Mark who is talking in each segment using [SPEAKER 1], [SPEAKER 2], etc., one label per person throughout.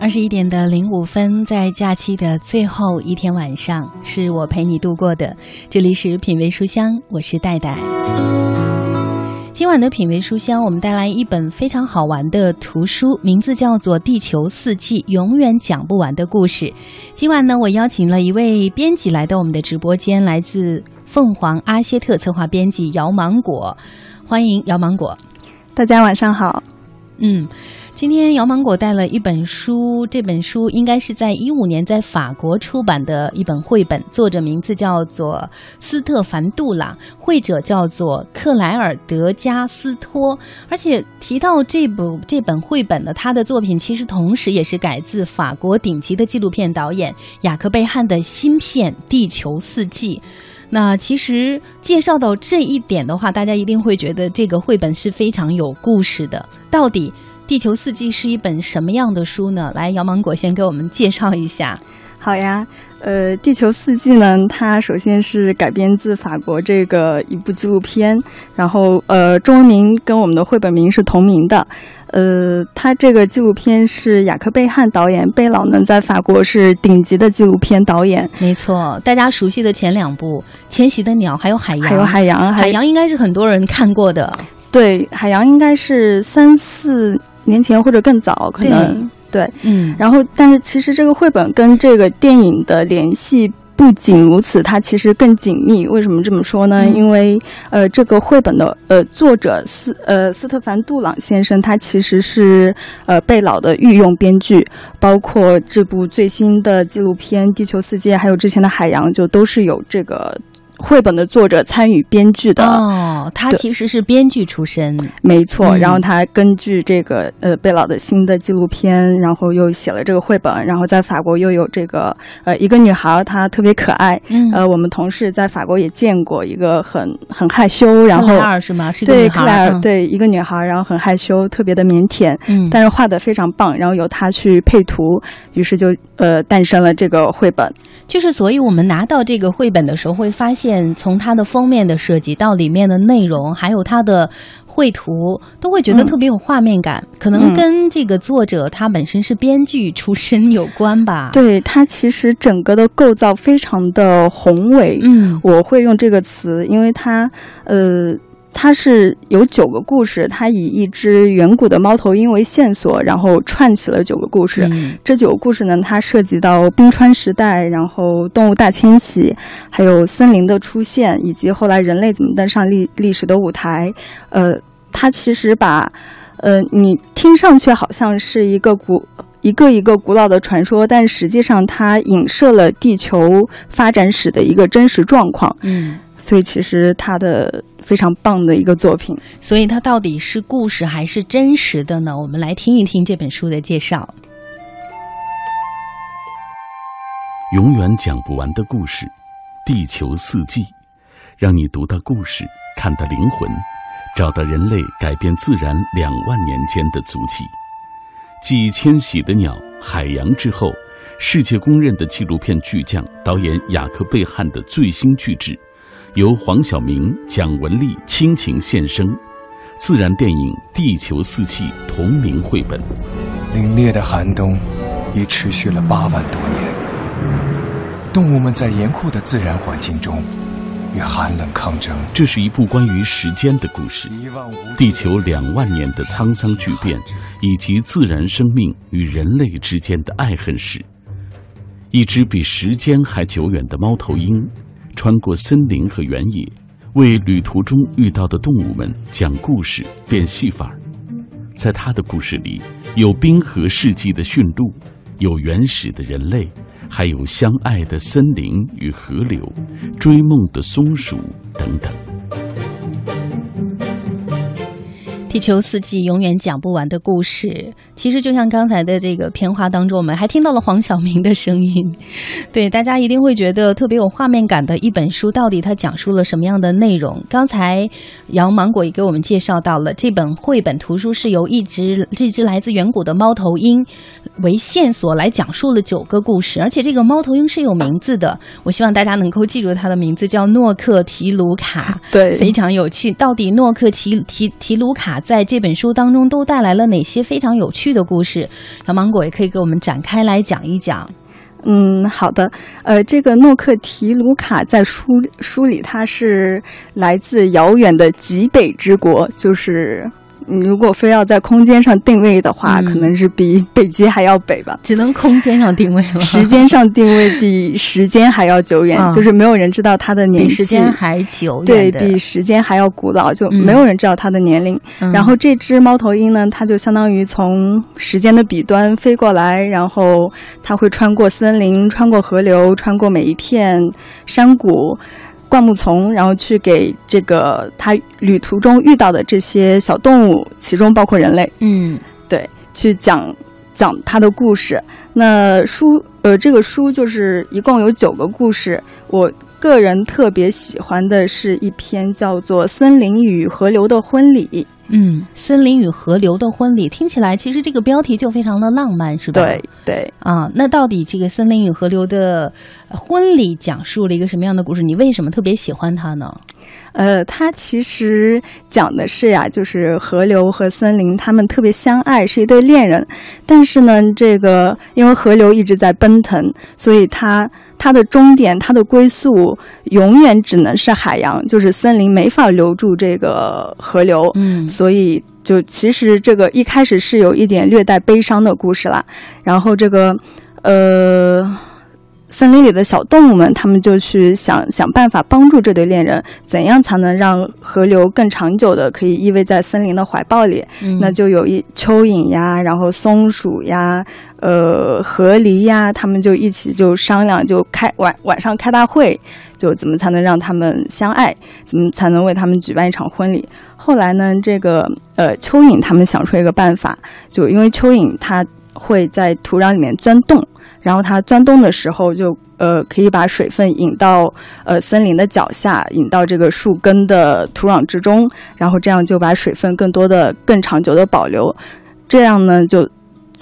[SPEAKER 1] 二十一点的零五分，在假期的最后一天晚上，是我陪你度过的。这里是品味书香，我是戴戴。今晚的品味书香，我们带来一本非常好玩的图书，名字叫做《地球四季：永远讲不完的故事》。今晚呢，我邀请了一位编辑来到我们的直播间，来自凤凰阿歇特策划编辑姚芒果，欢迎姚芒果。
[SPEAKER 2] 大家晚上好。
[SPEAKER 1] 嗯。今天姚芒果带了一本书，这本书应该是在一五年在法国出版的一本绘本，作者名字叫做斯特凡·杜朗，绘者叫做克莱尔·德加斯托。而且提到这部这本绘本呢，他的作品其实同时也是改自法国顶级的纪录片导演雅克贝汉的新片《地球四季》。那其实介绍到这一点的话，大家一定会觉得这个绘本是非常有故事的。到底？地球四季是一本什么样的书呢？来，姚芒果先给我们介绍一下。
[SPEAKER 2] 好呀，呃，地球四季呢，它首先是改编自法国这个一部纪录片，然后呃，中文名跟我们的绘本名是同名的。呃，它这个纪录片是雅克贝汉导演，贝老呢在法国是顶级的纪录片导演。
[SPEAKER 1] 没错，大家熟悉的前两部《迁徙的鸟》还有《海洋》，
[SPEAKER 2] 还有《海洋》，
[SPEAKER 1] 海洋应该是很多人看过的。
[SPEAKER 2] 对，《海洋》应该是三四。年前或者更早，可能对，
[SPEAKER 1] 嗯，
[SPEAKER 2] 然后，但是其实这个绘本跟这个电影的联系不仅如此，它其实更紧密。为什么这么说呢？因为呃，这个绘本的呃作者斯呃斯特凡·杜朗先生，他其实是呃贝老的御用编剧，包括这部最新的纪录片《地球四界》，还有之前的《海洋》，就都是有这个。绘本的作者参与编剧的
[SPEAKER 1] 哦，他其实是编剧出身，
[SPEAKER 2] 没错。然后他根据这个呃贝老的新的纪录片，然后又写了这个绘本。然后在法国又有这个呃一个女孩，她特别可爱。
[SPEAKER 1] 嗯，
[SPEAKER 2] 呃，我们同事在法国也见过一个很很害羞，然后克
[SPEAKER 1] 莱尔是吗？是
[SPEAKER 2] 对克莱尔，对一个女孩，然后很害羞，特别的腼腆。
[SPEAKER 1] 嗯，
[SPEAKER 2] 但是画的非常棒。然后由她去配图，于是就呃诞生了这个绘本。
[SPEAKER 1] 就是，所以我们拿到这个绘本的时候，会发现从它的封面的设计到里面的内容，还有它的绘图，都会觉得特别有画面感。可能跟这个作者他本身是编剧出身有关吧。
[SPEAKER 2] 对，它其实整个的构造非常的宏伟。
[SPEAKER 1] 嗯，
[SPEAKER 2] 我会用这个词，因为它，呃。它是有九个故事，它以一只远古的猫头鹰为线索，然后串起了九个故事。这九个故事呢，它涉及到冰川时代，然后动物大迁徙，还有森林的出现，以及后来人类怎么登上历历史的舞台。呃，它其实把，呃，你听上去好像是一个古一个一个古老的传说，但实际上它影射了地球发展史的一个真实状况。
[SPEAKER 1] 嗯。
[SPEAKER 2] 所以其实它的非常棒的一个作品，
[SPEAKER 1] 所以它到底是故事还是真实的呢？我们来听一听这本书的介绍。
[SPEAKER 3] 永远讲不完的故事，地球四季，让你读到故事，看到灵魂，找到人类改变自然两万年间的足迹。继《迁徙的鸟》《海洋》之后，世界公认的纪录片巨匠导演雅克贝汉的最新巨制。由黄晓明、蒋雯丽倾情献声，自然电影《地球四季》同名绘本。
[SPEAKER 4] 凛冽的寒冬已持续了八万多年，动物们在严酷的自然环境中与寒冷抗争。
[SPEAKER 3] 这是一部关于时间的故事，地球两万年的沧桑巨变，以及自然生命与人类之间的爱恨史。一只比时间还久远的猫头鹰。穿过森林和原野，为旅途中遇到的动物们讲故事、变戏法。在他的故事里，有冰河世纪的驯鹿，有原始的人类，还有相爱的森林与河流，追梦的松鼠等等。
[SPEAKER 1] 地球四季永远讲不完的故事，其实就像刚才的这个片花当中，我们还听到了黄晓明的声音。对，大家一定会觉得特别有画面感的一本书，到底它讲述了什么样的内容？刚才杨芒果也给我们介绍到了，这本绘本图书是由一只这只来自远古的猫头鹰为线索来讲述了九个故事，而且这个猫头鹰是有名字的。我希望大家能够记住它的名字，叫诺克提卢卡。
[SPEAKER 2] 对，
[SPEAKER 1] 非常有趣。到底诺克提提提鲁卡？在这本书当中都带来了哪些非常有趣的故事？小芒果也可以给我们展开来讲一讲。
[SPEAKER 2] 嗯，好的。呃，这个诺克提卢卡在书书里，它是来自遥远的极北之国，就是。你如果非要在空间上定位的话，可能是比北极还要北吧。
[SPEAKER 1] 只能空间上定位了，
[SPEAKER 2] 时间上定位比时间还要久远，就是没有人知道它的年纪。
[SPEAKER 1] 比时间还久远，
[SPEAKER 2] 对比时间还要古老，就没有人知道它的年龄。然后这只猫头鹰呢，它就相当于从时间的彼端飞过来，然后它会穿过森林，穿过河流，穿过每一片山谷。灌木丛，然后去给这个他旅途中遇到的这些小动物，其中包括人类，
[SPEAKER 1] 嗯，
[SPEAKER 2] 对，去讲讲他的故事。那书，呃，这个书就是一共有九个故事。我个人特别喜欢的是一篇叫做《森林与河流的婚礼》。
[SPEAKER 1] 嗯，森林与河流的婚礼听起来其实这个标题就非常的浪漫，是吧？
[SPEAKER 2] 对对
[SPEAKER 1] 啊，那到底这个森林与河流的婚礼讲述了一个什么样的故事？你为什么特别喜欢它呢？
[SPEAKER 2] 呃，它其实讲的是呀，就是河流和森林他们特别相爱，是一对恋人。但是呢，这个因为河流一直在奔腾，所以它它的终点，它的归宿永远只能是海洋，就是森林没法留住这个河流。
[SPEAKER 1] 嗯。
[SPEAKER 2] 所以，就其实这个一开始是有一点略带悲伤的故事啦。然后这个，呃，森林里的小动物们，他们就去想想办法帮助这对恋人，怎样才能让河流更长久的可以依偎在森林的怀抱里？那就有一蚯蚓呀，然后松鼠呀，呃，河狸呀，他们就一起就商量，就开晚晚上开大会。就怎么才能让他们相爱？怎么才能为他们举办一场婚礼？后来呢，这个呃蚯蚓他们想出一个办法，就因为蚯蚓它会在土壤里面钻洞，然后它钻洞的时候就呃可以把水分引到呃森林的脚下，引到这个树根的土壤之中，然后这样就把水分更多的、更长久的保留。这样呢就。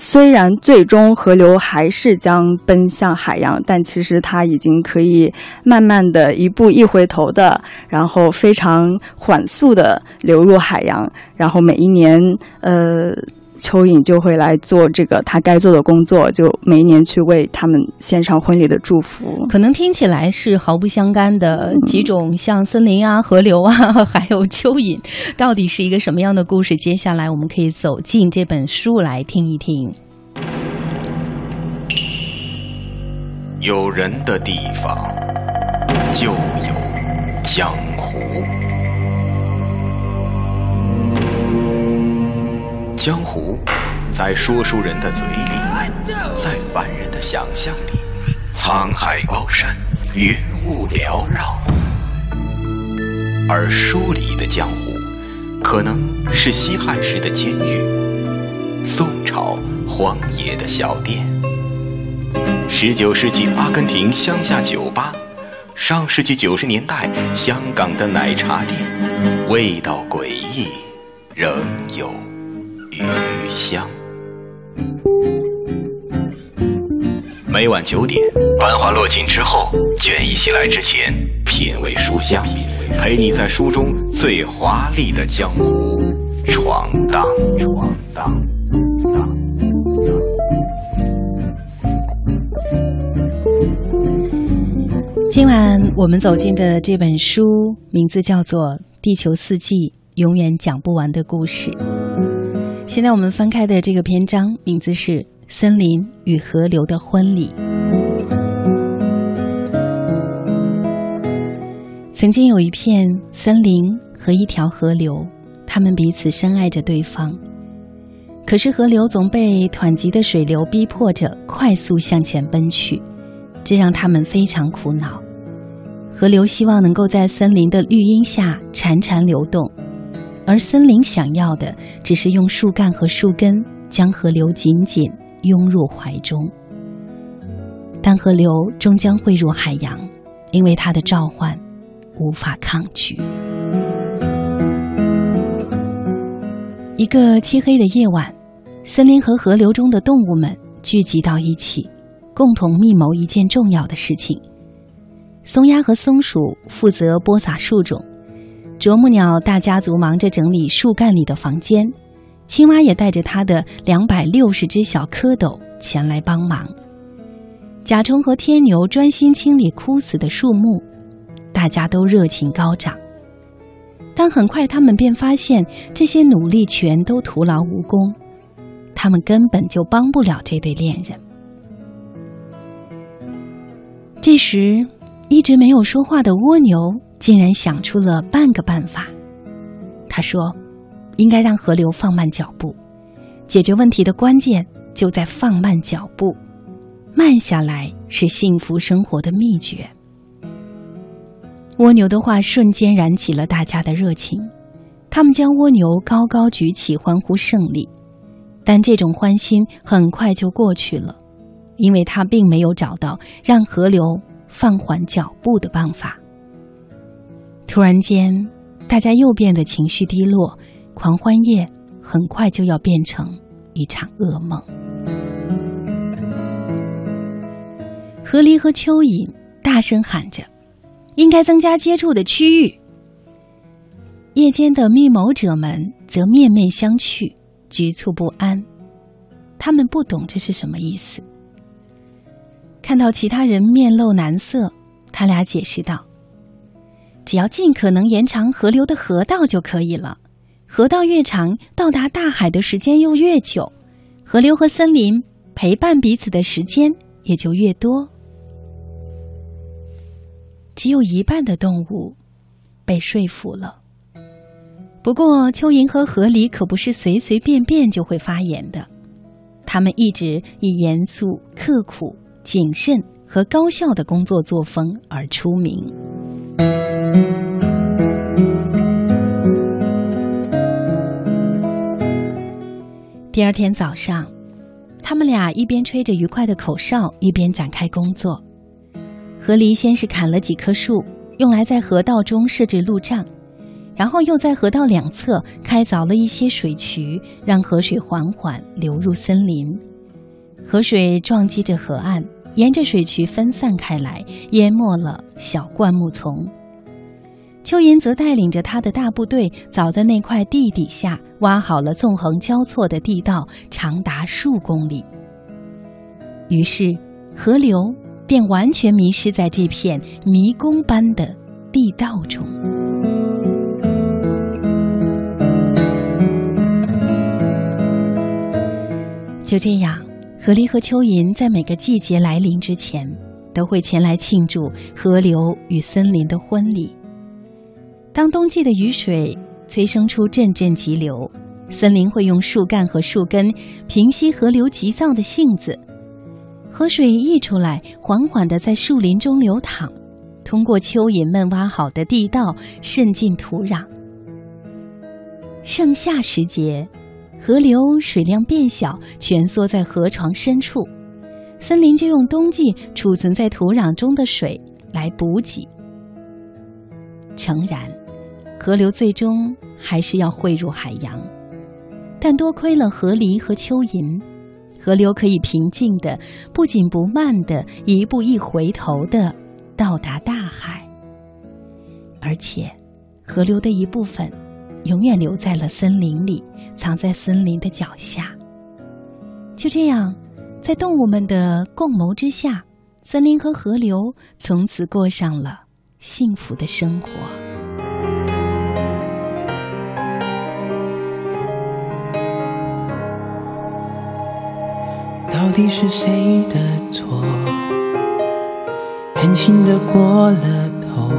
[SPEAKER 2] 虽然最终河流还是将奔向海洋，但其实它已经可以慢慢的一步一回头的，然后非常缓速的流入海洋，然后每一年，呃。蚯蚓就会来做这个他该做的工作，就每一年去为他们献上婚礼的祝福。
[SPEAKER 1] 可能听起来是毫不相干的几种，像森林啊、河流啊，还有蚯蚓，到底是一个什么样的故事？接下来我们可以走进这本书来听一听。
[SPEAKER 5] 有人的地方就有江湖。江湖，在说书人的嘴里，在凡人的想象里，沧海高山，云雾缭绕。而书里的江湖，可能是西汉时的监狱，宋朝荒野的小店，十九世纪阿根廷乡下酒吧，上世纪九十年代香港的奶茶店，味道诡异，仍有。余香。每晚九点，繁华落尽之后，倦意袭来之前，品味书香，陪你在书中最华丽的江湖闯荡。闯荡。
[SPEAKER 1] 今晚我们走进的这本书，名字叫做《地球四季：永远讲不完的故事》。现在我们翻开的这个篇章，名字是《森林与河流的婚礼》。曾经有一片森林和一条河流，他们彼此深爱着对方。可是河流总被湍急的水流逼迫着快速向前奔去，这让他们非常苦恼。河流希望能够在森林的绿荫下潺潺流动。而森林想要的，只是用树干和树根将河流紧紧拥入怀中。但河流终将汇入海洋，因为它的召唤无法抗拒。一个漆黑的夜晚，森林和河流中的动物们聚集到一起，共同密谋一件重要的事情。松鸦和松鼠负责播撒树种。啄木鸟大家族忙着整理树干里的房间，青蛙也带着它的两百六十只小蝌蚪前来帮忙。甲虫和天牛专心清理枯死的树木，大家都热情高涨。但很快，他们便发现这些努力全都徒劳无功，他们根本就帮不了这对恋人。这时，一直没有说话的蜗牛竟然想出了半个办法。他说：“应该让河流放慢脚步，解决问题的关键就在放慢脚步。慢下来是幸福生活的秘诀。”蜗牛的话瞬间燃起了大家的热情，他们将蜗牛高高举起，欢呼胜利。但这种欢欣很快就过去了。因为他并没有找到让河流放缓脚步的办法。突然间，大家又变得情绪低落，狂欢夜很快就要变成一场噩梦。河狸和蚯蚓大声喊着：“应该增加接触的区域。”夜间的密谋者们则面面相觑，局促不安。他们不懂这是什么意思。看到其他人面露难色，他俩解释道：“只要尽可能延长河流的河道就可以了。河道越长，到达大海的时间又越久，河流和森林陪伴彼此的时间也就越多。”只有一半的动物被说服了。不过，蚯蚓和河狸可不是随随便便就会发言的，他们一直以严肃刻苦。谨慎和高效的工作作风而出名。第二天早上，他们俩一边吹着愉快的口哨，一边展开工作。河狸先是砍了几棵树，用来在河道中设置路障，然后又在河道两侧开凿了一些水渠，让河水缓缓流入森林。河水撞击着河岸。沿着水渠分散开来，淹没了小灌木丛。蚯蚓则带领着他的大部队，早在那块地底下挖好了纵横交错的地道，长达数公里。于是，河流便完全迷失在这片迷宫般的地道中。就这样。河狸和蚯蚓在每个季节来临之前，都会前来庆祝河流与森林的婚礼。当冬季的雨水催生出阵阵急流，森林会用树干和树根平息河流急躁的性子，河水溢出来，缓缓地在树林中流淌，通过蚯蚓们挖好的地道渗进土壤。盛夏时节。河流水量变小，蜷缩在河床深处，森林就用冬季储存在土壤中的水来补给。诚然，河流最终还是要汇入海洋，但多亏了河狸和蚯蚓，河流可以平静的、不紧不慢的、一步一回头的到达大海，而且，河流的一部分。永远留在了森林里，藏在森林的脚下。就这样，在动物们的共谋之下，森林和河流从此过上了幸福的生活。
[SPEAKER 6] 底是谁的错？狠心的过了头。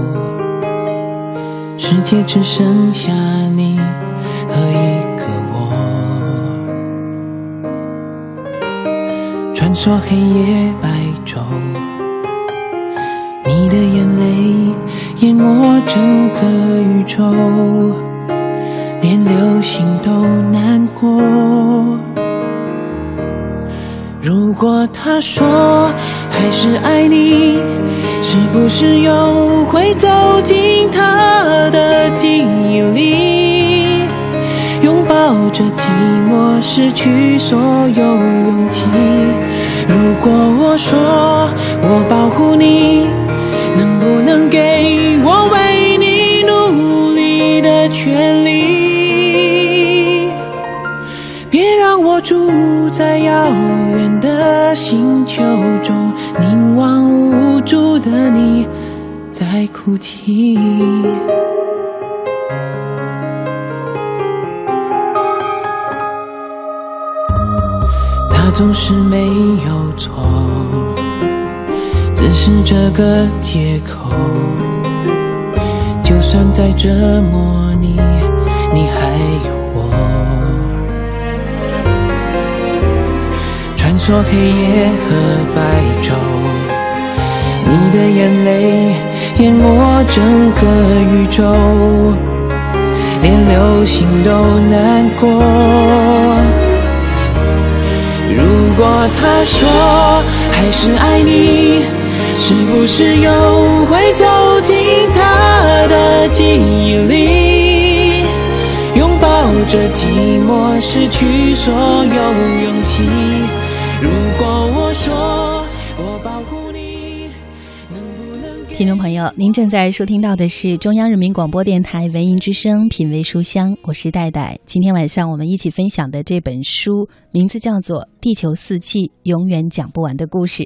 [SPEAKER 6] 世界只剩下你和一个我，穿梭黑夜白昼，你的眼泪淹没整个宇宙，连流星都难过。如果他说还是爱你，是不是又会走进他的记忆里，拥抱着寂寞，失去所有勇气？如果我说我保护你，能不能给我为你努力的权利？别让我住在遥远。星球中，凝望无助的你在哭泣。他总是没有错，只是这个借口。就算再折磨你，穿梭黑夜和白昼，你的眼泪淹没整个宇宙，连流星都难过。如果他说还是爱你。是不是又会走进他的记忆里，拥抱着寂寞，失去所有勇气？如果我说我保护你，能不能？
[SPEAKER 1] 听众朋友，您正在收听到的是中央人民广播电台文艺之声《品味书香》，我是戴戴。今天晚上我们一起分享的这本书，名字叫做《地球四季：永远讲不完的故事》。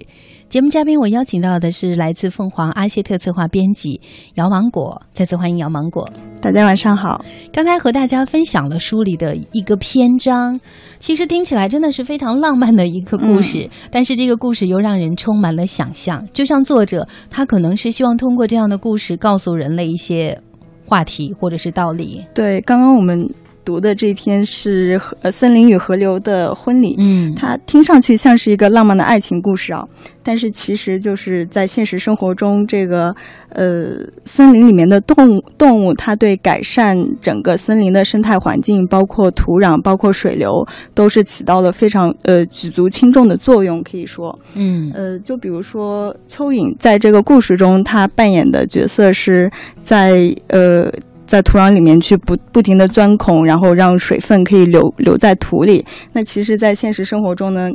[SPEAKER 1] 节目嘉宾，我邀请到的是来自凤凰阿谢特策划编辑姚芒果。再次欢迎姚芒果。
[SPEAKER 2] 大家晚上好。
[SPEAKER 1] 刚才和大家分享了书里的一个篇章，其实听起来真的是非常浪漫的一个故事，但是这个故事又让人充满了想象。就像作者，他可能是希望通过这样的故事告诉人类一些话题或者是道理。
[SPEAKER 2] 对，刚刚我们。读的这篇是《呃森林与河流的婚礼》，
[SPEAKER 1] 嗯，
[SPEAKER 2] 它听上去像是一个浪漫的爱情故事啊，但是其实就是在现实生活中，这个呃森林里面的动物动物，它对改善整个森林的生态环境，包括土壤、包括水流，都是起到了非常呃举足轻重的作用。可以说，
[SPEAKER 1] 嗯，
[SPEAKER 2] 呃，就比如说蚯蚓在这个故事中，它扮演的角色是在呃。在土壤里面去不不停的钻孔，然后让水分可以留留在土里。那其实，在现实生活中呢，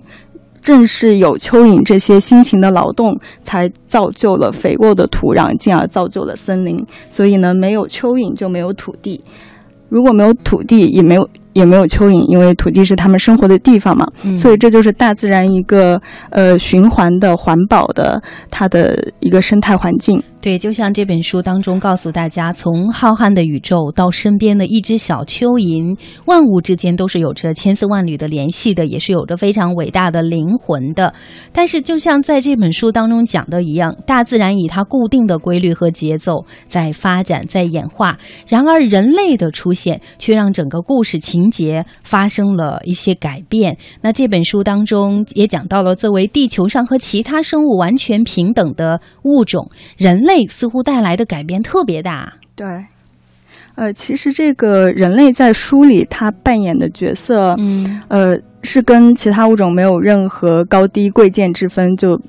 [SPEAKER 2] 正是有蚯蚓这些辛勤的劳动，才造就了肥沃的土壤，进而造就了森林。所以呢，没有蚯蚓就没有土地，如果没有土地，也没有。也没有蚯蚓，因为土地是他们生活的地方嘛，所以这就是大自然一个呃循环的、环保的它的一个生态环境。
[SPEAKER 1] 对，就像这本书当中告诉大家，从浩瀚的宇宙到身边的一只小蚯蚓，万物之间都是有着千丝万缕的联系的，也是有着非常伟大的灵魂的。但是，就像在这本书当中讲的一样，大自然以它固定的规律和节奏在发展、在演化，然而人类的出现却让整个故事情。节发生了一些改变。那这本书当中也讲到了，作为地球上和其他生物完全平等的物种，人类似乎带来的改变特别大。
[SPEAKER 2] 对，呃，其实这个人类在书里他扮演的角色，
[SPEAKER 1] 嗯，
[SPEAKER 2] 呃，是跟其他物种没有任何高低贵贱之分，就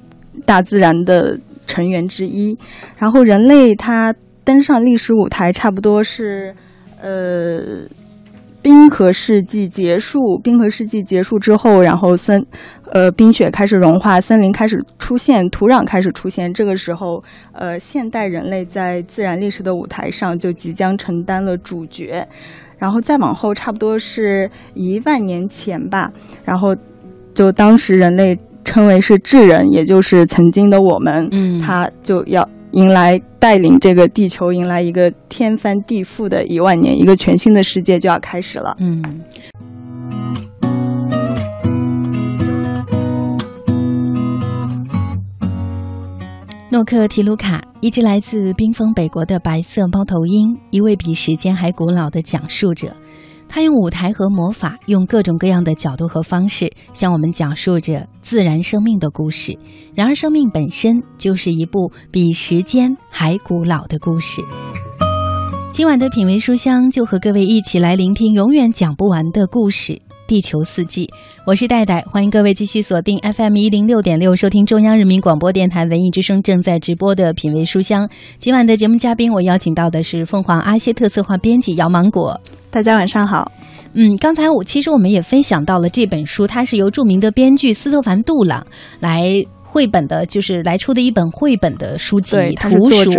[SPEAKER 2] 大自然的成员之一。然后人类他登上历史舞台，差不多是，呃。冰河世纪结束，冰河世纪结束之后，然后森，呃，冰雪开始融化，森林开始出现，土壤开始出现。这个时候，呃，现代人类在自然历史的舞台上就即将承担了主角。然后再往后，差不多是一万年前吧，然后就当时人类称为是智人，也就是曾经的我们，
[SPEAKER 1] 嗯，
[SPEAKER 2] 他就要。迎来带领这个地球迎来一个天翻地覆的一万年，一个全新的世界就要开始了。
[SPEAKER 1] 嗯。诺克提卢卡，一只来自冰封北国的白色猫头鹰，一位比时间还古老的讲述者。他用舞台和魔法，用各种各样的角度和方式，向我们讲述着自然生命的故事。然而，生命本身就是一部比时间还古老的故事。今晚的品味书香，就和各位一起来聆听永远讲不完的故事——地球四季。我是戴戴，欢迎各位继续锁定 FM 一零六点六，收听中央人民广播电台文艺之声正在直播的品味书香。今晚的节目嘉宾，我邀请到的是凤凰阿歇特策划编辑姚芒果。
[SPEAKER 2] 大家晚上好。
[SPEAKER 1] 嗯，刚才我其实我们也分享到了这本书，它是由著名的编剧斯特凡·杜朗来绘本的，就是来出的一本绘本的书籍
[SPEAKER 2] 图书，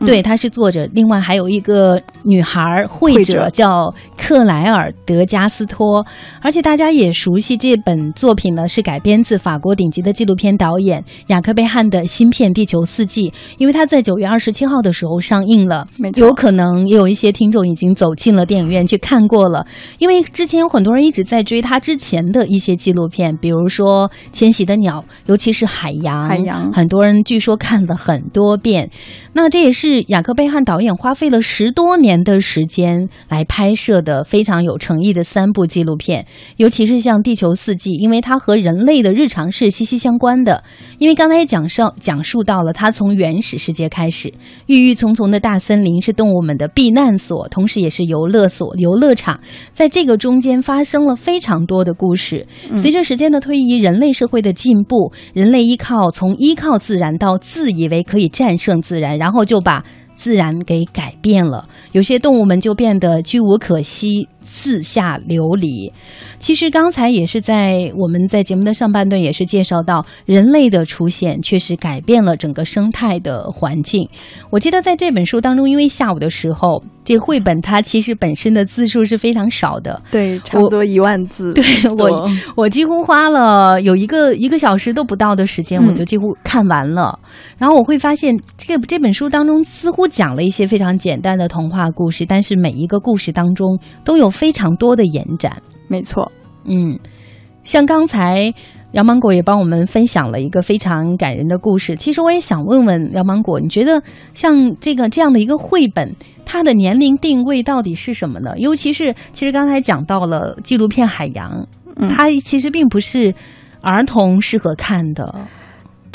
[SPEAKER 1] 对，他是作者。另外还有一个女孩绘者叫克莱尔德加斯托，而且大家也熟悉这本作品呢，是改编自法国顶级的纪录片导演雅克贝汉的新片《地球四季》，因为他在九月二十七号的时候上映了，有可能也有一些听众已经走进了电影院去看过了，因为之前有很多人一直在追他之前的一些纪录片，比如说《迁徙的鸟》，尤其是海。洋，
[SPEAKER 2] 海洋，
[SPEAKER 1] 很多人据说看了很多遍。那这也是雅克贝汉导演花费了十多年的时间来拍摄的非常有诚意的三部纪录片。尤其是像《地球四季》，因为它和人类的日常是息息相关的。因为刚才也讲上讲述到了，它从原始世界开始，郁郁葱葱的大森林是动物们的避难所，同时也是游乐所、游乐场。在这个中间发生了非常多的故事。随着时间的推移，人类社会的进步，人类依靠靠从依靠自然到自以为可以战胜自然，然后就把自然给改变了。有些动物们就变得居无可惜。四下流离，其实刚才也是在我们在节目的上半段也是介绍到，人类的出现确实改变了整个生态的环境。我记得在这本书当中，因为下午的时候，这绘本它其实本身的字数是非常少的，
[SPEAKER 2] 对，差不多一万字。
[SPEAKER 1] 对我，我几乎花了有一个一个小时都不到的时间，我就几乎看完了。然后我会发现，这这本书当中似乎讲了一些非常简单的童话故事，但是每一个故事当中都有。非常多的延展，
[SPEAKER 2] 没错，
[SPEAKER 1] 嗯，像刚才杨芒果也帮我们分享了一个非常感人的故事。其实我也想问问杨芒果，你觉得像这个这样的一个绘本，它的年龄定位到底是什么呢？尤其是其实刚才讲到了纪录片《海洋》，它其实并不是儿童适合看的。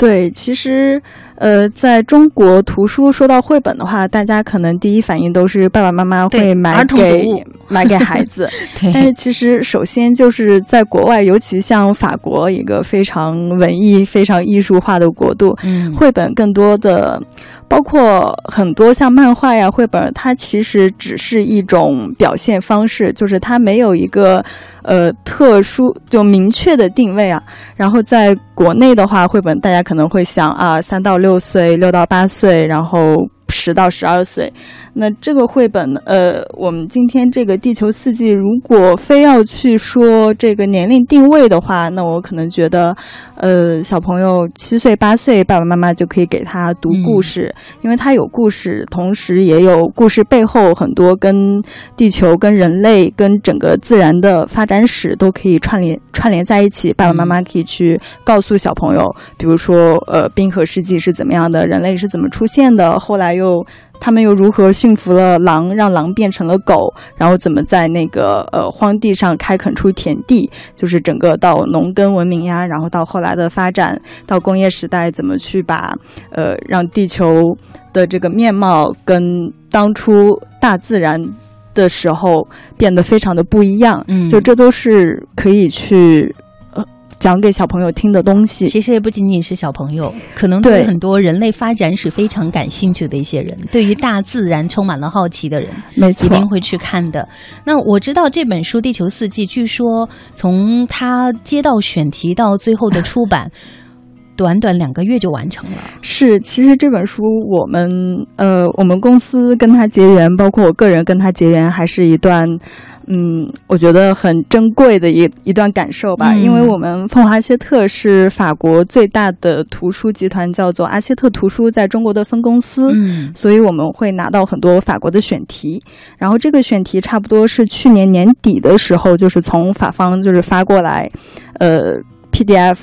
[SPEAKER 2] 对，其实，呃，在中国图书说到绘本的话，大家可能第一反应都是爸爸妈妈会买给买给孩子。但是其实，首先就是在国外，尤其像法国一个非常文艺、非常艺术化的国度，绘本更多的。包括很多像漫画呀、绘本，它其实只是一种表现方式，就是它没有一个呃特殊就明确的定位啊。然后在国内的话，绘本大家可能会想啊，三到六岁、六到八岁，然后。十到十二岁，那这个绘本，呃，我们今天这个《地球四季》，如果非要去说这个年龄定位的话，那我可能觉得，呃，小朋友七岁八岁，爸爸妈妈就可以给他读故事，因为他有故事，同时也有故事背后很多跟地球、跟人类、跟整个自然的发展史都可以串联串联在一起。爸爸妈妈可以去告诉小朋友，比如说，呃，冰河世纪是怎么样的，人类是怎么出现的，后来。又，他们又如何驯服了狼，让狼变成了狗？然后怎么在那个呃荒地上开垦出田地？就是整个到农耕文明呀，然后到后来的发展，到工业时代，怎么去把呃让地球的这个面貌跟当初大自然的时候变得非常的不一样？嗯，就这都是可以去。讲给小朋友听的东西，
[SPEAKER 1] 其实也不仅仅是小朋友，可能对很多人类发展史非常感兴趣的一些人，对于大自然充满了好奇的人，
[SPEAKER 2] 没错，
[SPEAKER 1] 一定会去看的。那我知道这本书《地球四季》，据说从他接到选题到最后的出版，短短两个月就完成了。
[SPEAKER 2] 是，其实这本书我们呃，我们公司跟他结缘，包括我个人跟他结缘，还是一段。嗯，我觉得很珍贵的一一段感受吧，因为我们凤凰阿切特是法国最大的图书集团，叫做阿切特图书，在中国的分公司，所以我们会拿到很多法国的选题，然后这个选题差不多是去年年底的时候，就是从法方就是发过来，呃，PDF。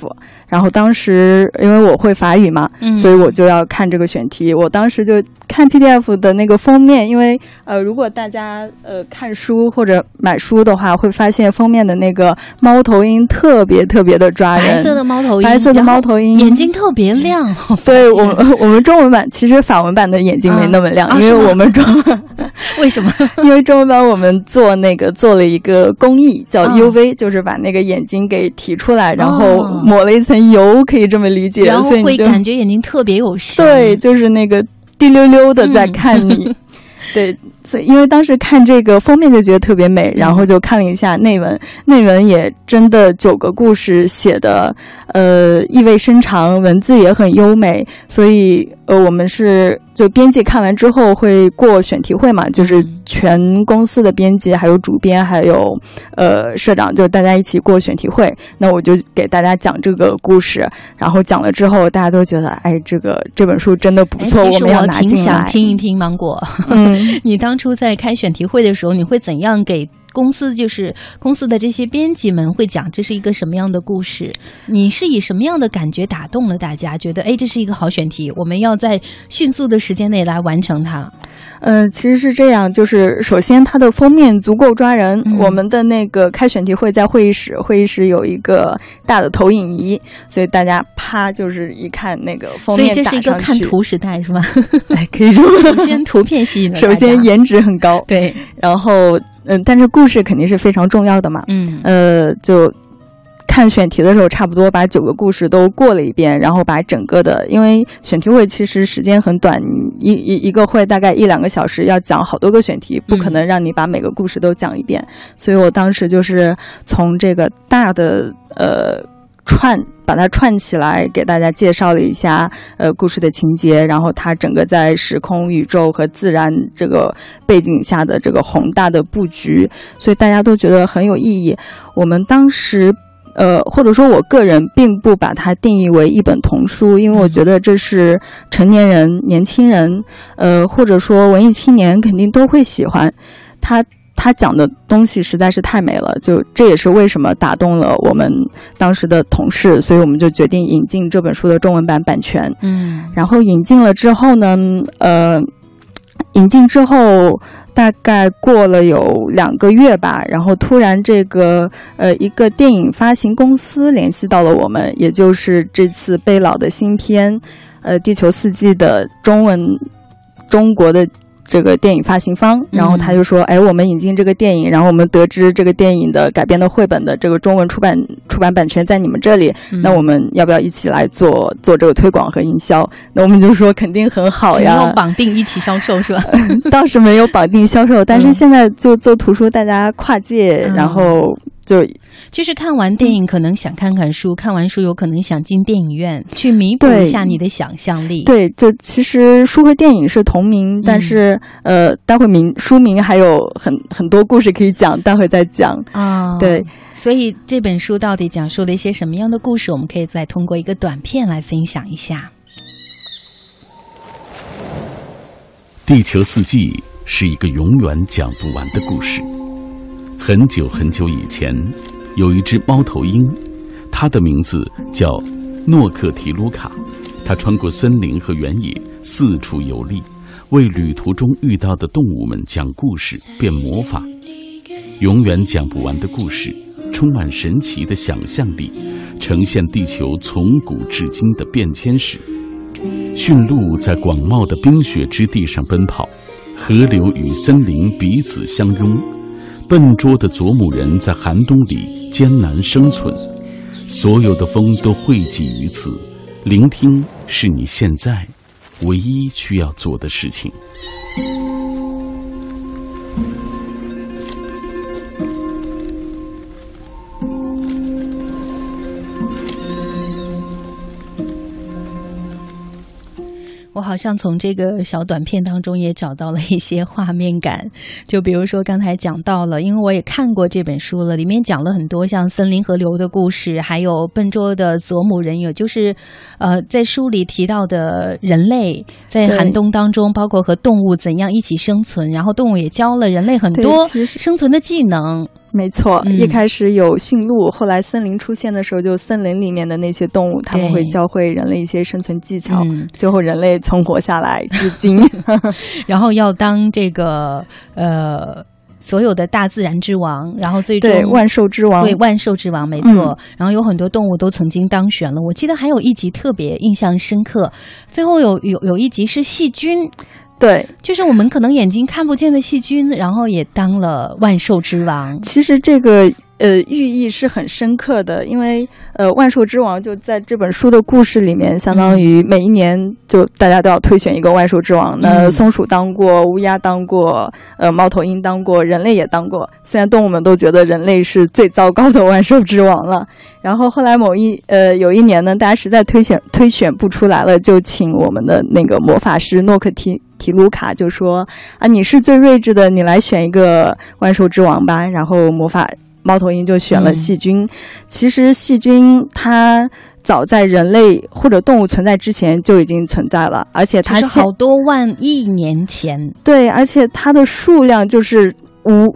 [SPEAKER 2] 然后当时因为我会法语嘛，所以我就要看这个选题。我当时就看 PDF 的那个封面，因为呃，如果大家呃看书或者买书的话，会发现封面的那个猫头鹰特别特别的抓人。
[SPEAKER 1] 白色的猫头鹰，
[SPEAKER 2] 白色的猫头鹰，
[SPEAKER 1] 眼睛特别亮。
[SPEAKER 2] 对我们我们中文版其实法文版的眼睛没那么亮，因为我们中
[SPEAKER 1] 为什么？
[SPEAKER 2] 因为中文版我们做那个做了一个工艺叫 UV，就是把那个眼睛给提出来，然后抹了一层。油可以这么理解，
[SPEAKER 1] 然后会感觉眼睛特别有神。
[SPEAKER 2] 对，就是那个滴溜溜的在看你。对，所以因为当时看这个封面就觉得特别美，然后就看了一下内文，内文也真的九个故事写的，呃，意味深长，文字也很优美，所以呃，我们是就编辑看完之后会过选题会嘛，就是全公司的编辑还有主编还有呃社长就大家一起过选题会，那我就给大家讲这个故事，然后讲了之后大家都觉得哎，这个这本书真的不错，
[SPEAKER 1] 我
[SPEAKER 2] 们要拿进来。
[SPEAKER 1] 听一听芒果，你当。当初在开选题会的时候，你会怎样给公司，就是公司的这些编辑们会讲这是一个什么样的故事？你是以什么样的感觉打动了大家？觉得哎，这是一个好选题，我们要在迅速的时间内来完成它。
[SPEAKER 2] 呃，其实是这样，就是首先它的封面足够抓人。我们的那个开选题会在会议室，会议室有一个大的投影仪，所以大家啪就是一看那个封面，
[SPEAKER 1] 所以这是一个看图时代是吧？
[SPEAKER 2] 哎，可以说，
[SPEAKER 1] 首先图片吸引了
[SPEAKER 2] 首先颜值很高，
[SPEAKER 1] 对，
[SPEAKER 2] 然后嗯，但是故事肯定是非常重要的嘛，
[SPEAKER 1] 嗯，
[SPEAKER 2] 呃，就。看选题的时候，差不多把九个故事都过了一遍，然后把整个的，因为选题会其实时间很短，一一一个会大概一两个小时，要讲好多个选题，不可能让你把每个故事都讲一遍，所以我当时就是从这个大的呃串把它串起来，给大家介绍了一下呃故事的情节，然后它整个在时空宇宙和自然这个背景下的这个宏大的布局，所以大家都觉得很有意义。我们当时。呃，或者说我个人并不把它定义为一本童书，因为我觉得这是成年人、年轻人，呃，或者说文艺青年肯定都会喜欢。他他讲的东西实在是太美了，就这也是为什么打动了我们当时的同事，所以我们就决定引进这本书的中文版版权。
[SPEAKER 1] 嗯，
[SPEAKER 2] 然后引进了之后呢，呃，引进之后。大概过了有两个月吧，然后突然这个呃一个电影发行公司联系到了我们，也就是这次贝老的新片，呃《地球四季》的中文中国的。这个电影发行方，然后他就说：“哎，我们引进这个电影，然后我们得知这个电影的改编的绘本的这个中文出版出版版权在你们这里，那我们要不要一起来做做这个推广和营销？” 那我们就说肯定很好呀，
[SPEAKER 1] 没有绑定一起销售是吧？
[SPEAKER 2] 倒是没有绑定销售，但是现在就做图书，大家跨界，然后。就
[SPEAKER 1] 就是看完电影，可能想看看书；看完书，有可能想进电影院去弥补一下你的想象力。
[SPEAKER 2] 对，就其实书和电影是同名，但是呃，待会名书名还有很很多故事可以讲，待会再讲
[SPEAKER 1] 啊。
[SPEAKER 2] 对，
[SPEAKER 1] 所以这本书到底讲述了一些什么样的故事？我们可以再通过一个短片来分享一下。
[SPEAKER 3] 地球四季是一个永远讲不完的故事。很久很久以前，有一只猫头鹰，它的名字叫诺克提卢卡。它穿过森林和原野，四处游历，为旅途中遇到的动物们讲故事、变魔法。永远讲不完的故事，充满神奇的想象力，呈现地球从古至今的变迁史。驯鹿在广袤的冰雪之地上奔跑，河流与森林彼此相拥。笨拙的啄木人在寒冬里艰难生存，所有的风都汇集于此。聆听是你现在唯一需要做的事情。
[SPEAKER 1] 像从这个小短片当中也找到了一些画面感，就比如说刚才讲到了，因为我也看过这本书了，里面讲了很多像森林河流的故事，还有笨拙的佐姆人，也就是，呃，在书里提到的人类在寒冬当中，包括和动物怎样一起生存，然后动物也教了人类很多生存的技能。
[SPEAKER 2] 没错，一开始有驯鹿，后来森林出现的时候，就森林里面的那些动物，他们会教会人类一些生存技巧，最后人类存活下来至今。
[SPEAKER 1] 然后要当这个呃所有的大自然之王，然后最
[SPEAKER 2] 终万兽之王，
[SPEAKER 1] 对万兽之王没错。然后有很多动物都曾经当选了，我记得还有一集特别印象深刻，最后有有有一集是细菌。
[SPEAKER 2] 对，
[SPEAKER 1] 就是我们可能眼睛看不见的细菌，然后也当了万兽之王。
[SPEAKER 2] 其实这个呃，寓意是很深刻的，因为呃，万兽之王就在这本书的故事里面，相当于每一年就大家都要推选一个万兽之王。那松鼠当过，乌鸦当过，呃，猫头鹰当过，人类也当过。虽然动物们都觉得人类是最糟糕的万兽之王了，然后后来某一呃有一年呢，大家实在推选推选不出来了，就请我们的那个魔法师诺克提提卢卡就说啊，你是最睿智的，你来选一个万兽之王吧。然后魔法。猫头鹰就选了细菌，其实细菌它早在人类或者动物存在之前就已经存在了，而且它
[SPEAKER 1] 是好多万亿年前。
[SPEAKER 2] 对，而且它的数量就是无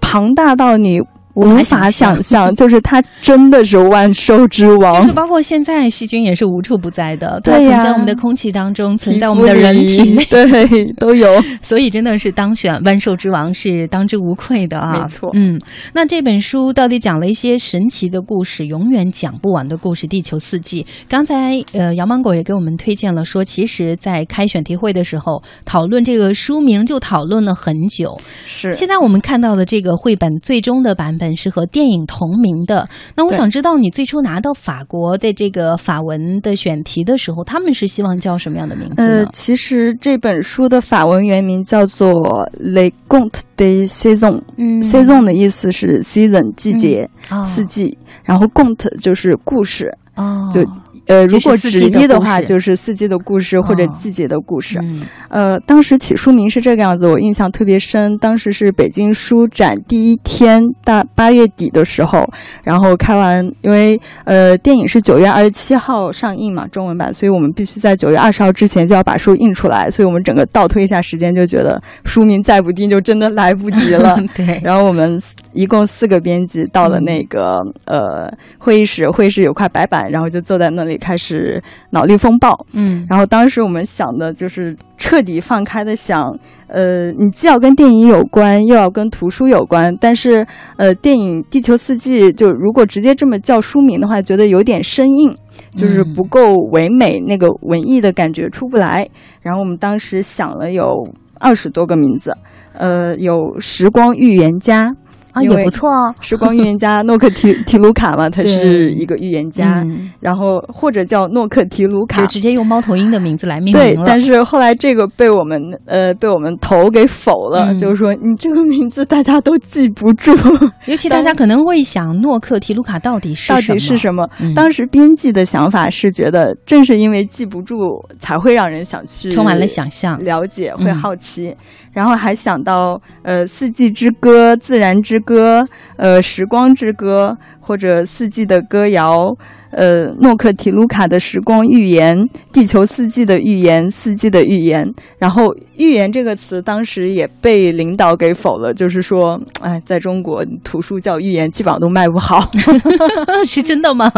[SPEAKER 2] 庞大到你。无法想象，就是它真的是万兽之王。
[SPEAKER 1] 就是包括现在，细菌也是无处不在的，它存在我们的空气当中，存在我们的人体内，
[SPEAKER 2] 对，都有。
[SPEAKER 1] 所以真的是当选万兽之王是当之无愧的啊！
[SPEAKER 2] 没错，
[SPEAKER 1] 嗯。那这本书到底讲了一些神奇的故事，永远讲不完的故事。地球四季，刚才呃，杨芒果也给我们推荐了，说其实在开选题会的时候讨论这个书名就讨论了很久。
[SPEAKER 2] 是。
[SPEAKER 1] 现在我们看到的这个绘本最终的版本。本是和电影同名的。那我想知道，你最初拿到法国的这个法文的选题的时候，他们是希望叫什么样的名字
[SPEAKER 2] 呢？呃，其实这本书的法文原名叫做《Les Contes de Saison》。嗯，Saison 的意思是 season 季节，四季。然后 Conte 就是故事。哦，就。呃，如果直译的话，就是四季的故事或者季节的故事。呃，当时起书名是这个样子，我印象特别深。当时是北京书展第一天，大八月底的时候，然后开完，因为呃电影是九月二十七号上映嘛，中文版，所以我们必须在九月二十号之前就要把书印出来。所以我们整个倒推一下时间，就觉得书名再不定就真的来不及了。
[SPEAKER 1] 对。
[SPEAKER 2] 然后我们一共四个编辑到了那个呃会议室，会议室有块白板，然后就坐在那里。开始脑力风暴，
[SPEAKER 1] 嗯，
[SPEAKER 2] 然后当时我们想的就是彻底放开的想，呃，你既要跟电影有关，又要跟图书有关，但是，呃，电影《地球四季》就如果直接这么叫书名的话，觉得有点生硬，就是不够唯美，那个文艺的感觉出不来。然后我们当时想了有二十多个名字，呃，有《时光预言家》。
[SPEAKER 1] 啊，也不错哦。
[SPEAKER 2] 时光预言家诺克提提卢卡嘛，他是一个预言家，然后或者叫诺克提卢卡，
[SPEAKER 1] 就直接用猫头鹰的名字来命名
[SPEAKER 2] 对，但是后来这个被我们呃被我们头给否了，就是说你这个名字大家都记不住，
[SPEAKER 1] 尤其大家可能会想诺克提卢卡到底是
[SPEAKER 2] 到底是什么？当时编辑的想法是觉得，正是因为记不住，才会让人想去
[SPEAKER 1] 充满了想象、
[SPEAKER 2] 了解，会好奇。然后还想到，呃，四季之歌、自然之歌、呃，时光之歌，或者四季的歌谣。呃，诺克提卢卡的时光预言，地球四季的预言，四季的预言。然后“预言”这个词当时也被领导给否了，就是说，哎，在中国图书叫预言，基本上都卖不好。
[SPEAKER 1] 是真的吗？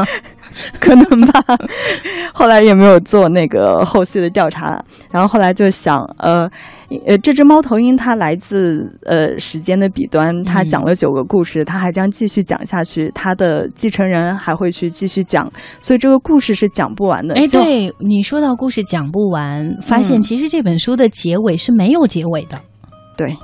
[SPEAKER 2] 可能吧。后来也没有做那个后续的调查。然后后来就想，呃，呃，这只猫头鹰它来自呃时间的彼端，它讲了九个故事，它还将继续讲下去，它的继承人还会去继续讲。所以这个故事是讲不完的。
[SPEAKER 1] 哎，对你说到故事讲不完，发现其实这本书的结尾是没有结尾的。
[SPEAKER 2] 对，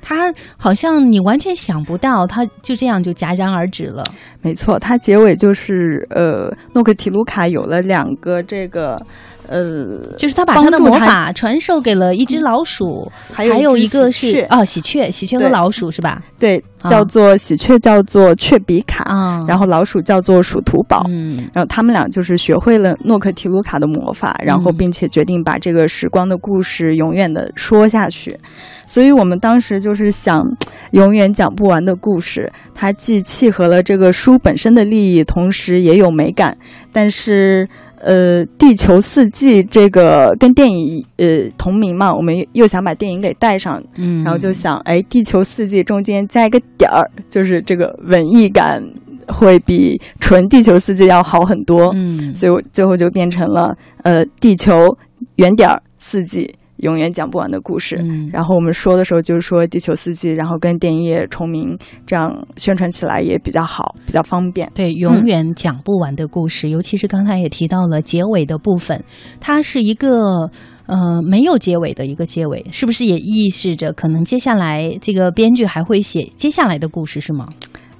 [SPEAKER 1] 他好像你完全想不到，他就这样就戛然而止了。
[SPEAKER 2] 没错，它结尾就是呃，诺克提卢卡有了两个这个。呃，
[SPEAKER 1] 就是他把他的魔法传授给了一只老鼠，还
[SPEAKER 2] 有
[SPEAKER 1] 一个是哦，喜鹊，喜鹊和老鼠是吧？
[SPEAKER 2] 对，叫做喜鹊叫做雀比卡，然后老鼠叫做鼠图宝，
[SPEAKER 1] 嗯，
[SPEAKER 2] 然后他们俩就是学会了诺克提卢卡的魔法，然后并且决定把这个时光的故事永远的说下去。所以我们当时就是想，永远讲不完的故事，它既契合了这个书本身的利益，同时也有美感，但是。呃，地球四季这个跟电影呃同名嘛，我们又想把电影给带上，
[SPEAKER 1] 嗯，
[SPEAKER 2] 然后就想，哎，地球四季中间加一个点儿，就是这个文艺感会比纯地球四季要好很多，
[SPEAKER 1] 嗯，
[SPEAKER 2] 所以我最后就变成了呃地球圆点儿四季。永远讲不完的故事。
[SPEAKER 1] 嗯，
[SPEAKER 2] 然后我们说的时候就是说《地球四季》，然后跟电影也重名，这样宣传起来也比较好，比较方便。
[SPEAKER 1] 对，永远讲不完的故事，尤其是刚才也提到了结尾的部分，它是一个。呃，没有结尾的一个结尾，是不是也意示着可能接下来这个编剧还会写接下来的故事，是吗？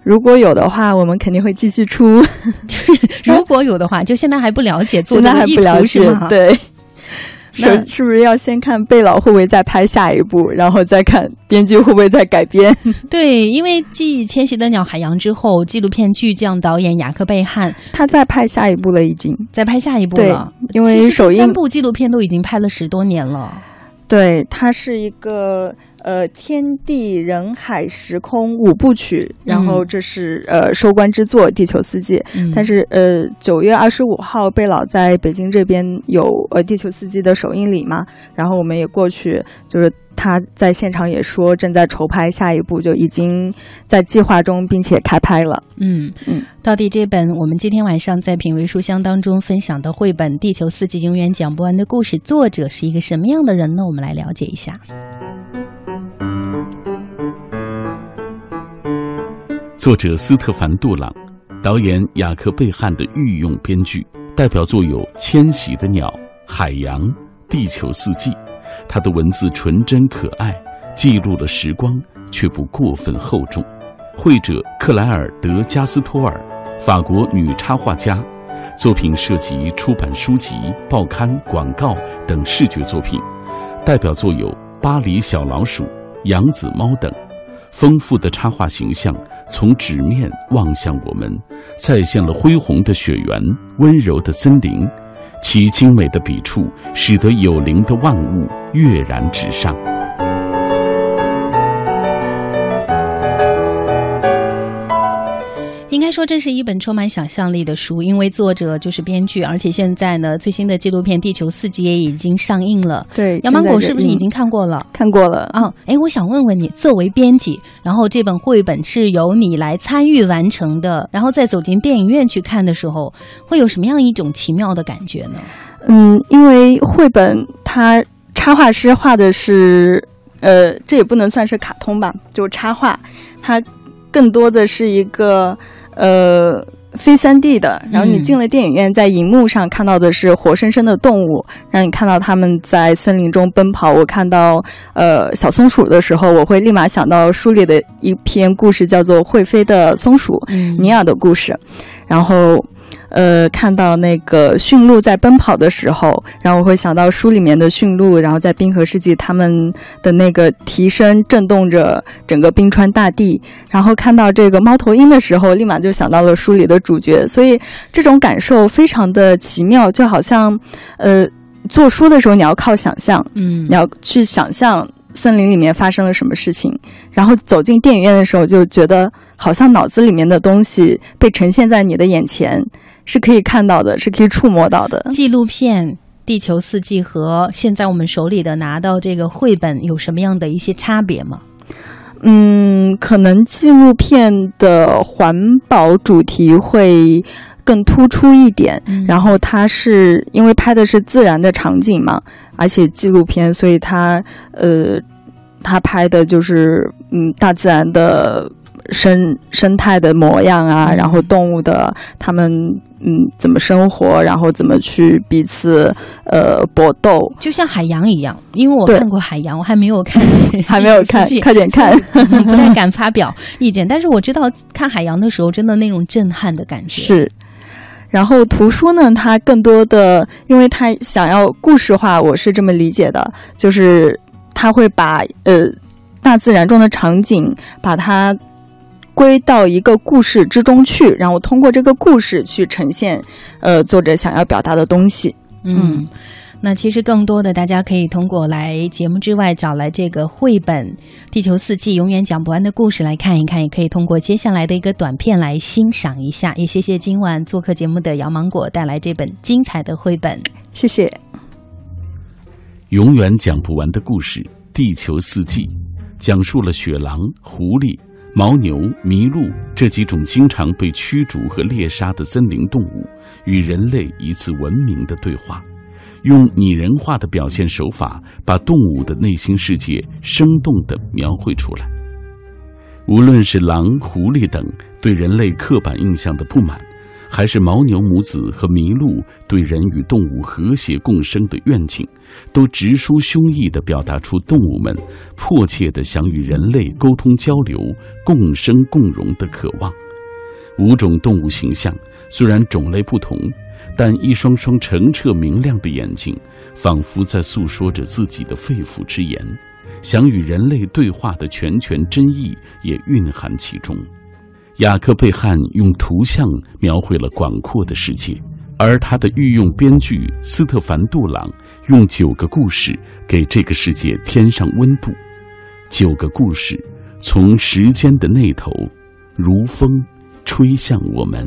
[SPEAKER 2] 如果有的话，我们肯定会继续出。
[SPEAKER 1] 就是如果有的话，就现在还不了解，
[SPEAKER 2] 现在还不了解，对。
[SPEAKER 1] 那
[SPEAKER 2] 是不是要先看贝老会不会再拍下一部，然后再看编剧会不会再改编？
[SPEAKER 1] 对，因为继《迁徙的鸟》《海洋》之后，纪录片巨匠导演雅克贝汉
[SPEAKER 2] 他在拍下一部了，已经
[SPEAKER 1] 在拍下一部了。
[SPEAKER 2] 因为首映
[SPEAKER 1] 三部纪录片都已经拍了十多年了。
[SPEAKER 2] 对，他是一个呃天地人海时空五部曲，然后这是呃收官之作《地球四季》。但是呃九月二十五号，贝老在北京这边有呃《地球四季》的首映礼嘛，然后我们也过去，就是他在现场也说正在筹拍下一部，就已经在计划中，并且开拍了。
[SPEAKER 1] 嗯嗯，到底这本我们今天晚上在品味书香当中分享的绘本《地球四季》永远讲不完的故事，作者是一个什么样的人呢？我们来了解一下。
[SPEAKER 3] 作者斯特凡·杜朗，导演雅克·贝汉的御用编剧，代表作有《迁徙的鸟》《海洋》《地球四季》。他的文字纯真可爱，记录了时光，却不过分厚重。绘者克莱尔·德加斯托尔，法国女插画家，作品涉及出版书籍、报刊、广告等视觉作品，代表作有《巴黎小老鼠》《扬子猫》等。丰富的插画形象从纸面望向我们，再现了恢宏的雪原、温柔的森林，其精美的笔触使得有灵的万物跃然纸上。
[SPEAKER 1] 应该说，这是一本充满想象力的书，因为作者就是编剧，而且现在呢，最新的纪录片《地球四季》也已经上映了。
[SPEAKER 2] 对，
[SPEAKER 1] 杨芒果是不是已经看过了？
[SPEAKER 2] 看过了。
[SPEAKER 1] 啊，哎，我想问问你，作为编辑，然后这本绘本是由你来参与完成的，然后再走进电影院去看的时候，会有什么样一种奇妙的感觉呢？
[SPEAKER 2] 嗯，因为绘本它插画师画的是，呃，这也不能算是卡通吧，就是插画，它更多的是一个。呃，非三 D 的，然后你进了电影院，在荧幕上看到的是活生生的动物，让你看到他们在森林中奔跑。我看到呃小松鼠的时候，我会立马想到书里的一篇故事，叫做《会飞的松鼠》尼尔的故事，然后。呃，看到那个驯鹿在奔跑的时候，然后我会想到书里面的驯鹿，然后在冰河世纪他们的那个蹄声震动着整个冰川大地。然后看到这个猫头鹰的时候，立马就想到了书里的主角。所以这种感受非常的奇妙，就好像，呃，做书的时候你要靠想象，
[SPEAKER 1] 嗯，
[SPEAKER 2] 你要去想象森林里面发生了什么事情，然后走进电影院的时候就觉得好像脑子里面的东西被呈现在你的眼前。是可以看到的，是可以触摸到的。
[SPEAKER 1] 纪录片《地球四季》和现在我们手里的拿到这个绘本有什么样的一些差别吗？
[SPEAKER 2] 嗯，可能纪录片的环保主题会更突出一点。然后它是因为拍的是自然的场景嘛，而且纪录片，所以它呃，它拍的就是嗯大自然的。生生态的模样啊，然后动物的它们嗯怎么生活，然后怎么去彼此呃搏斗，
[SPEAKER 1] 就像海洋一样。因为我看过海洋，我还没有看，
[SPEAKER 2] 还没有看，快点看，
[SPEAKER 1] 不太敢发表意见。但是我知道看海洋的时候，真的那种震撼的感觉
[SPEAKER 2] 是。然后图书呢，它更多的，因为它想要故事化，我是这么理解的，就是它会把呃大自然中的场景把它。归到一个故事之中去，然后通过这个故事去呈现，呃，作者想要表达的东西。
[SPEAKER 1] 嗯，那其实更多的，大家可以通过来节目之外找来这个绘本《地球四季》，永远讲不完的故事来看一看，也可以通过接下来的一个短片来欣赏一下。也谢谢今晚做客节目的姚芒果带来这本精彩的绘本，
[SPEAKER 2] 谢谢。
[SPEAKER 3] 永远讲不完的故事，《地球四季》，讲述了雪狼、狐狸。牦牛、麋鹿这几种经常被驱逐和猎杀的森林动物，与人类一次文明的对话，用拟人化的表现手法，把动物的内心世界生动地描绘出来。无论是狼、狐狸等对人类刻板印象的不满，还是牦牛母子和麋鹿对人与动物和谐共生的愿景，都直抒胸臆地表达出动物们迫切地想与人类沟通交流、共生共荣的渴望。五种动物形象虽然种类不同，但一双双澄澈明亮的眼睛，仿佛在诉说着自己的肺腑之言。想与人类对话的拳拳真意也蕴含其中。雅克贝汉用图像描绘了广阔的世界，而他的御用编剧斯特凡·杜朗用九个故事给这个世界添上温度。九个故事从时间的那头，如风吹向我们。